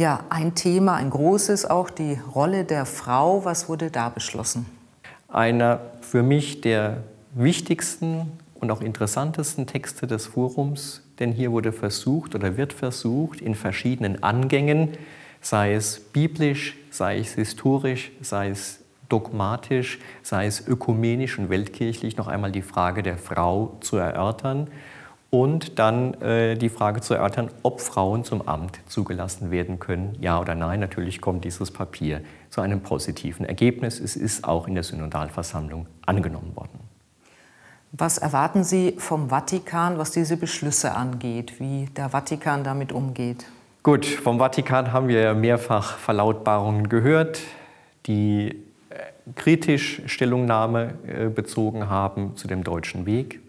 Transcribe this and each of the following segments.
Ja, ein Thema, ein großes auch, die Rolle der Frau. Was wurde da beschlossen? Einer für mich der wichtigsten und auch interessantesten Texte des Forums, denn hier wurde versucht oder wird versucht, in verschiedenen Angängen, sei es biblisch, sei es historisch, sei es dogmatisch, sei es ökumenisch und weltkirchlich, noch einmal die Frage der Frau zu erörtern und dann äh, die Frage zu erörtern, ob Frauen zum Amt zugelassen werden können, ja oder nein. Natürlich kommt dieses Papier zu einem positiven Ergebnis. Es ist auch in der Synodalversammlung angenommen worden. Was erwarten Sie vom Vatikan, was diese Beschlüsse angeht, wie der Vatikan damit umgeht? Gut, vom Vatikan haben wir mehrfach Verlautbarungen gehört, die äh, kritisch Stellungnahme äh, bezogen haben zu dem deutschen Weg.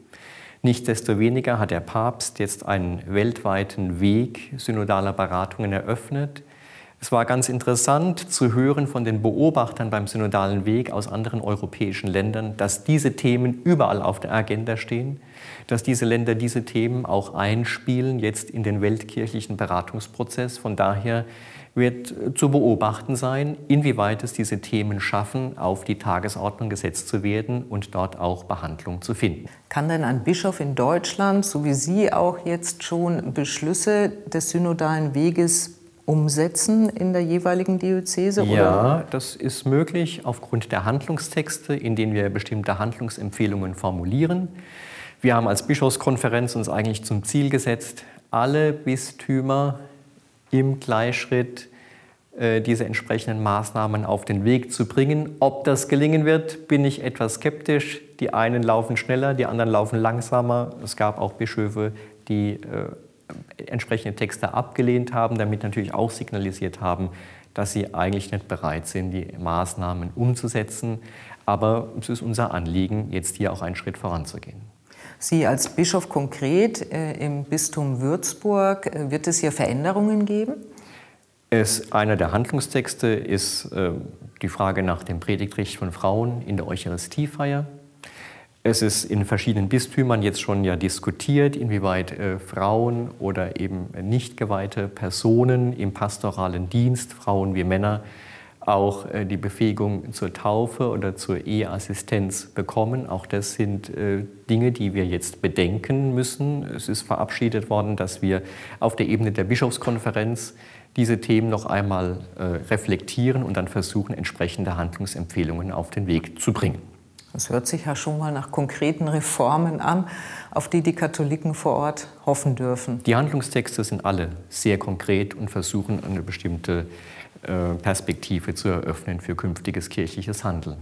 Nichtsdestoweniger hat der Papst jetzt einen weltweiten Weg synodaler Beratungen eröffnet. Es war ganz interessant zu hören von den Beobachtern beim synodalen Weg aus anderen europäischen Ländern, dass diese Themen überall auf der Agenda stehen, dass diese Länder diese Themen auch einspielen jetzt in den weltkirchlichen Beratungsprozess. Von daher wird zu beobachten sein, inwieweit es diese Themen schaffen, auf die Tagesordnung gesetzt zu werden und dort auch Behandlung zu finden. Kann denn ein Bischof in Deutschland, so wie Sie auch jetzt schon, Beschlüsse des synodalen Weges umsetzen in der jeweiligen Diözese? Oder? Ja, das ist möglich aufgrund der Handlungstexte, in denen wir bestimmte Handlungsempfehlungen formulieren. Wir haben als Bischofskonferenz uns eigentlich zum Ziel gesetzt, alle Bistümer im Gleichschritt äh, diese entsprechenden Maßnahmen auf den Weg zu bringen. Ob das gelingen wird, bin ich etwas skeptisch. Die einen laufen schneller, die anderen laufen langsamer. Es gab auch Bischöfe, die äh, entsprechende Texte abgelehnt haben, damit natürlich auch signalisiert haben, dass sie eigentlich nicht bereit sind, die Maßnahmen umzusetzen. Aber es ist unser Anliegen, jetzt hier auch einen Schritt voranzugehen. Sie als Bischof konkret äh, im Bistum Würzburg, äh, wird es hier Veränderungen geben? Es, einer der Handlungstexte ist äh, die Frage nach dem Predigtrecht von Frauen in der Eucharistiefeier. Es ist in verschiedenen Bistümern jetzt schon ja diskutiert, inwieweit äh, Frauen oder eben nicht geweihte Personen im pastoralen Dienst, Frauen wie Männer, auch äh, die Befähigung zur Taufe oder zur Eheassistenz bekommen. Auch das sind äh, Dinge, die wir jetzt bedenken müssen. Es ist verabschiedet worden, dass wir auf der Ebene der Bischofskonferenz diese Themen noch einmal äh, reflektieren und dann versuchen, entsprechende Handlungsempfehlungen auf den Weg zu bringen. Das hört sich ja schon mal nach konkreten Reformen an, auf die die Katholiken vor Ort hoffen dürfen. Die Handlungstexte sind alle sehr konkret und versuchen eine bestimmte Perspektive zu eröffnen für künftiges kirchliches Handeln.